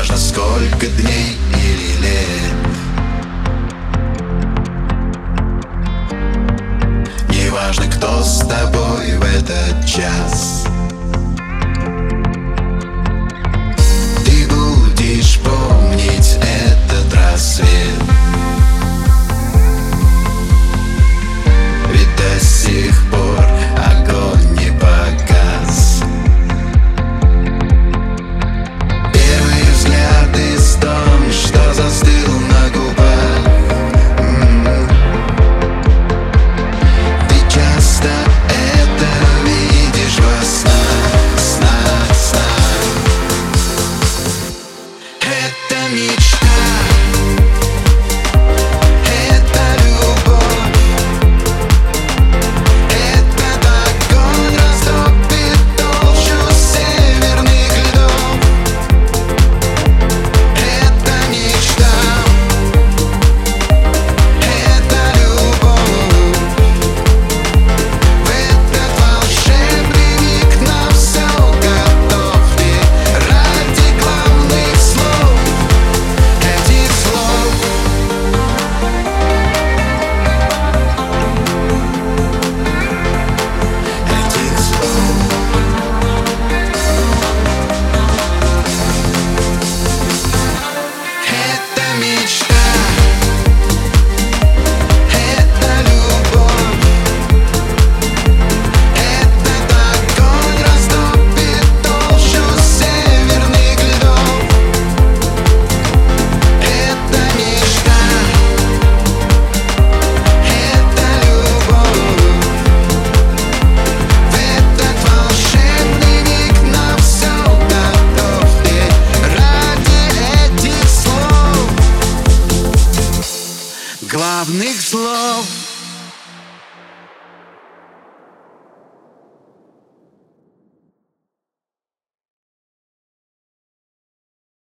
неважно сколько дней или лет. Неважно, кто с тобой в этот час.